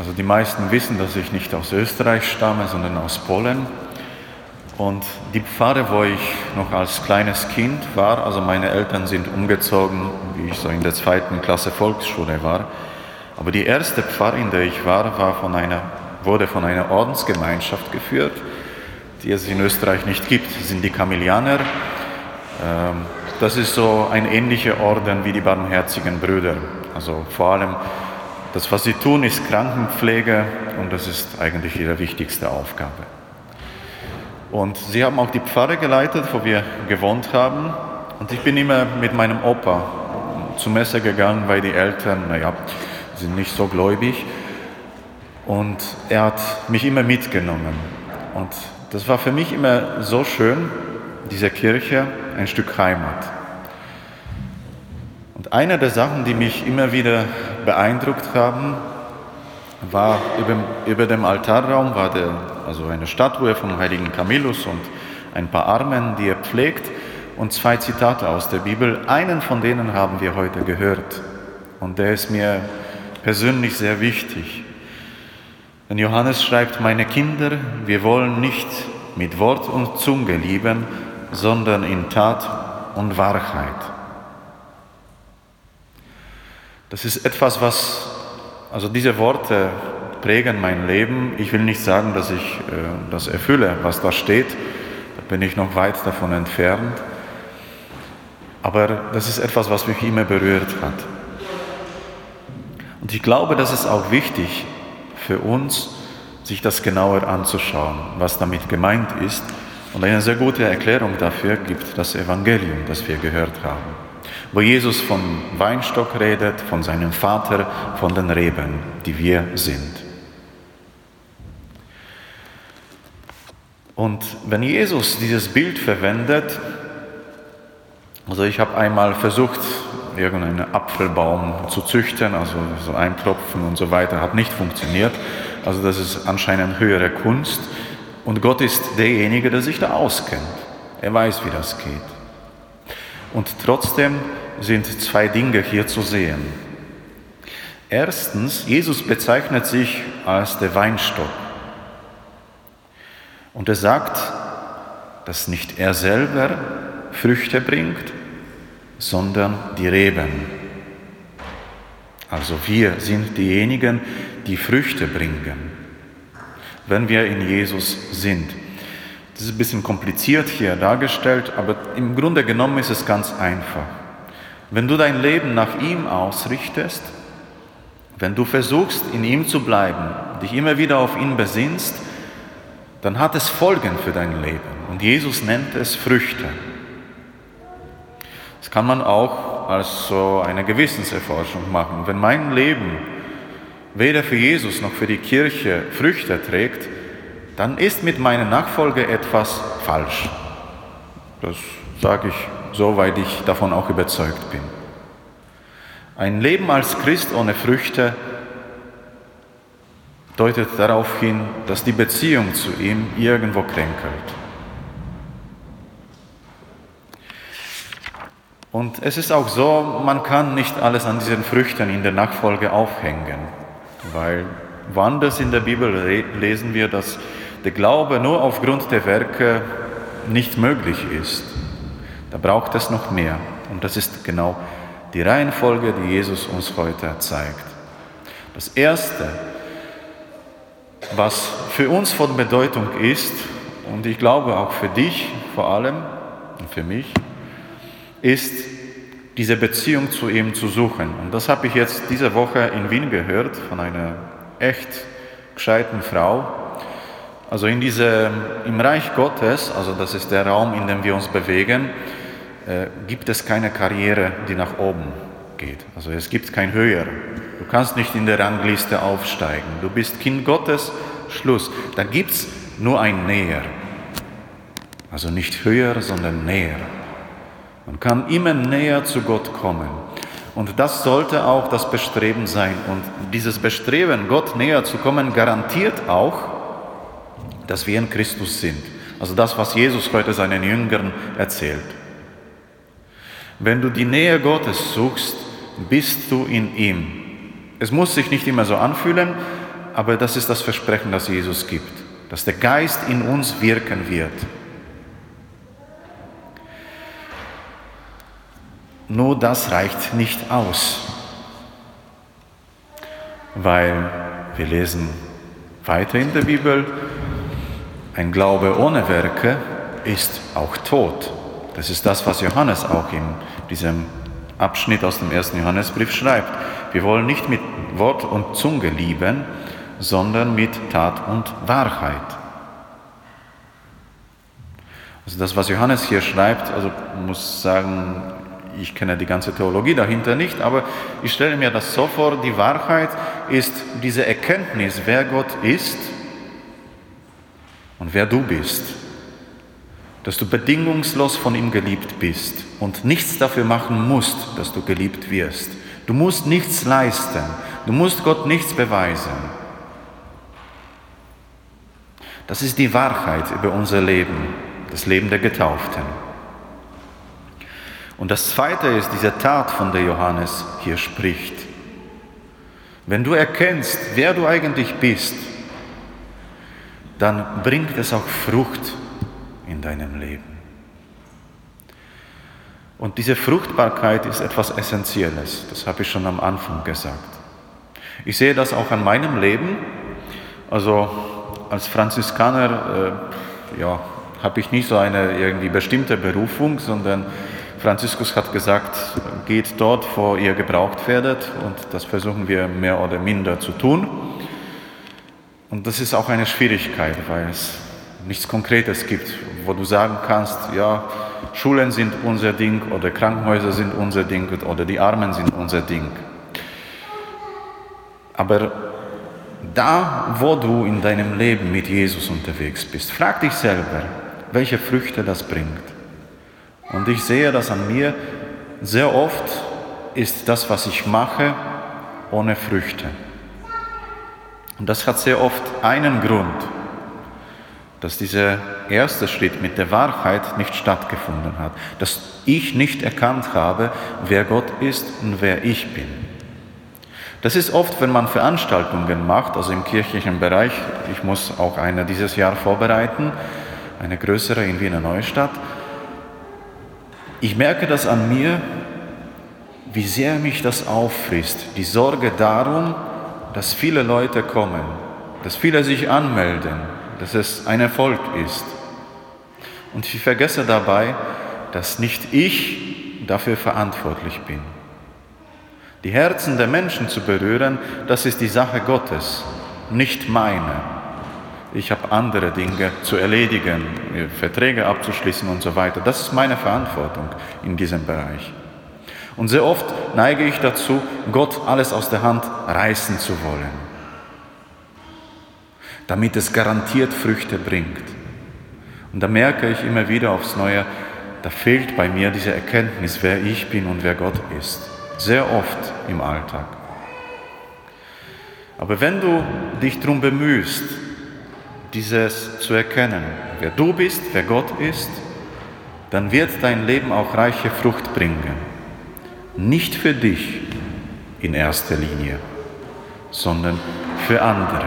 Also die meisten wissen, dass ich nicht aus Österreich stamme, sondern aus Polen. Und die Pfarre, wo ich noch als kleines Kind war, also meine Eltern sind umgezogen, wie ich so in der zweiten Klasse Volksschule war. Aber die erste Pfarre, in der ich war, war von einer, wurde von einer Ordensgemeinschaft geführt, die es in Österreich nicht gibt. Das sind die Kamilianer. Ähm, das ist so ein ähnlicher Orden wie die Barmherzigen Brüder. Also vor allem das, was sie tun, ist Krankenpflege und das ist eigentlich ihre wichtigste Aufgabe. Und sie haben auch die Pfarre geleitet, wo wir gewohnt haben. Und ich bin immer mit meinem Opa zur Messe gegangen, weil die Eltern, naja, sind nicht so gläubig. Und er hat mich immer mitgenommen. Und das war für mich immer so schön, diese Kirche, ein Stück Heimat. Und eine der Sachen, die mich immer wieder beeindruckt haben, war über, über dem Altarraum war der, also eine Statue vom heiligen Camillus und ein paar Armen, die er pflegt und zwei Zitate aus der Bibel. Einen von denen haben wir heute gehört und der ist mir persönlich sehr wichtig. Denn Johannes schreibt, meine Kinder, wir wollen nicht mit Wort und Zunge lieben, sondern in Tat und Wahrheit. Das ist etwas, was, also diese Worte prägen mein Leben. Ich will nicht sagen, dass ich äh, das erfülle, was da steht. Da bin ich noch weit davon entfernt. Aber das ist etwas, was mich immer berührt hat. Und ich glaube, das ist auch wichtig für uns, sich das genauer anzuschauen, was damit gemeint ist. Und eine sehr gute Erklärung dafür gibt das Evangelium, das wir gehört haben, wo Jesus von Weinstock redet, von seinem Vater, von den Reben, die wir sind. Und wenn Jesus dieses Bild verwendet, also ich habe einmal versucht, irgendeinen Apfelbaum zu züchten, also so einklopfen und so weiter, hat nicht funktioniert. Also das ist anscheinend höhere Kunst. Und Gott ist derjenige, der sich da auskennt. Er weiß, wie das geht. Und trotzdem sind zwei Dinge hier zu sehen. Erstens, Jesus bezeichnet sich als der Weinstock. Und er sagt, dass nicht er selber Früchte bringt, sondern die Reben. Also wir sind diejenigen, die Früchte bringen, wenn wir in Jesus sind. Das ist ein bisschen kompliziert hier dargestellt, aber im Grunde genommen ist es ganz einfach. Wenn du dein Leben nach ihm ausrichtest, wenn du versuchst, in ihm zu bleiben, dich immer wieder auf ihn besinnst, dann hat es Folgen für dein Leben. Und Jesus nennt es Früchte. Das kann man auch als so eine Gewissenserforschung machen. Wenn mein Leben weder für Jesus noch für die Kirche Früchte trägt, dann ist mit meiner Nachfolge etwas falsch. Das sage ich so, weil ich davon auch überzeugt bin. Ein Leben als Christ ohne Früchte deutet darauf hin, dass die Beziehung zu ihm irgendwo kränkelt. Und es ist auch so, man kann nicht alles an diesen Früchten in der Nachfolge aufhängen, weil woanders in der Bibel lesen wir, dass der Glaube nur aufgrund der Werke nicht möglich ist. Da braucht es noch mehr. Und das ist genau die Reihenfolge, die Jesus uns heute zeigt. Das Erste, was für uns von Bedeutung ist, und ich glaube auch für dich vor allem und für mich, ist, diese Beziehung zu ihm zu suchen. Und das habe ich jetzt diese Woche in Wien gehört von einer echt gescheiten Frau. Also in diese, im Reich Gottes, also das ist der Raum, in dem wir uns bewegen, äh, gibt es keine Karriere, die nach oben geht. Also es gibt kein Höher. Du kannst nicht in der Rangliste aufsteigen. Du bist Kind Gottes, Schluss. Da gibt es nur ein Näher. Also nicht höher, sondern näher. Man kann immer näher zu Gott kommen. Und das sollte auch das Bestreben sein. Und dieses Bestreben, Gott näher zu kommen, garantiert auch, dass wir in Christus sind. Also das, was Jesus heute seinen Jüngern erzählt. Wenn du die Nähe Gottes suchst, bist du in ihm. Es muss sich nicht immer so anfühlen, aber das ist das Versprechen, das Jesus gibt, dass der Geist in uns wirken wird. Nur das reicht nicht aus, weil wir lesen weiter in der Bibel, ein Glaube ohne Werke ist auch tot. Das ist das, was Johannes auch in diesem Abschnitt aus dem ersten Johannesbrief schreibt. Wir wollen nicht mit Wort und Zunge lieben, sondern mit Tat und Wahrheit. Also das, was Johannes hier schreibt, also muss sagen, ich kenne die ganze Theologie dahinter nicht, aber ich stelle mir das so vor, die Wahrheit ist diese Erkenntnis, wer Gott ist und wer du bist. Dass du bedingungslos von ihm geliebt bist und nichts dafür machen musst, dass du geliebt wirst. Du musst nichts leisten, du musst Gott nichts beweisen. Das ist die Wahrheit über unser Leben, das Leben der Getauften. Und das Zweite ist diese Tat, von der Johannes hier spricht. Wenn du erkennst, wer du eigentlich bist, dann bringt es auch Frucht in deinem Leben. Und diese Fruchtbarkeit ist etwas Essentielles, das habe ich schon am Anfang gesagt. Ich sehe das auch an meinem Leben. Also als Franziskaner äh, ja, habe ich nicht so eine irgendwie bestimmte Berufung, sondern Franziskus hat gesagt, geht dort, wo ihr gebraucht werdet und das versuchen wir mehr oder minder zu tun. Und das ist auch eine Schwierigkeit, weil es nichts Konkretes gibt, wo du sagen kannst, ja, Schulen sind unser Ding oder Krankenhäuser sind unser Ding oder die Armen sind unser Ding. Aber da, wo du in deinem Leben mit Jesus unterwegs bist, frag dich selber, welche Früchte das bringt. Und ich sehe das an mir, sehr oft ist das, was ich mache, ohne Früchte. Und das hat sehr oft einen Grund, dass dieser erste Schritt mit der Wahrheit nicht stattgefunden hat, dass ich nicht erkannt habe, wer Gott ist und wer ich bin. Das ist oft, wenn man Veranstaltungen macht, also im kirchlichen Bereich, ich muss auch eine dieses Jahr vorbereiten, eine größere in Wiener Neustadt, ich merke das an mir, wie sehr mich das auffrisst, die Sorge darum, dass viele Leute kommen, dass viele sich anmelden, dass es ein Erfolg ist. Und ich vergesse dabei, dass nicht ich dafür verantwortlich bin. Die Herzen der Menschen zu berühren, das ist die Sache Gottes, nicht meine. Ich habe andere Dinge zu erledigen, Verträge abzuschließen und so weiter. Das ist meine Verantwortung in diesem Bereich. Und sehr oft neige ich dazu, Gott alles aus der Hand reißen zu wollen, damit es garantiert Früchte bringt. Und da merke ich immer wieder aufs Neue, da fehlt bei mir diese Erkenntnis, wer ich bin und wer Gott ist. Sehr oft im Alltag. Aber wenn du dich darum bemühst, dieses zu erkennen, wer du bist, wer Gott ist, dann wird dein Leben auch reiche Frucht bringen. Nicht für dich in erster Linie, sondern für andere.